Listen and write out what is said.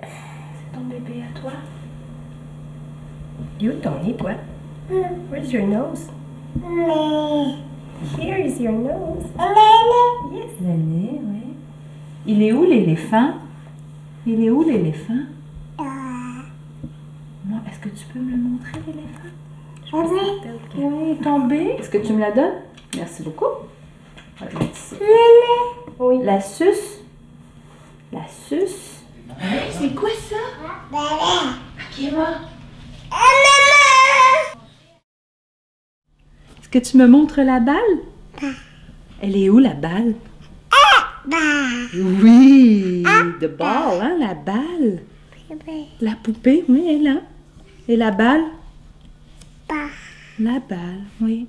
C'est ton bébé à toi? You don't need what? Where's your nose? Here is your nose. Yes. Le nez, oui. Il est où l'éléphant? Il est où l'éléphant? Non, est-ce que tu peux me le montrer, l'éléphant? Oui, tombé. Est-ce que tu me la donnes? Merci beaucoup. Mettre ici. Oui. La suce. La suce. C'est quoi ça? Ok, va. Est-ce que tu me montres la balle? Elle est où la balle? Oui, the ball, hein, la balle. La poupée, oui, elle est là. Et la balle? La balle, oui.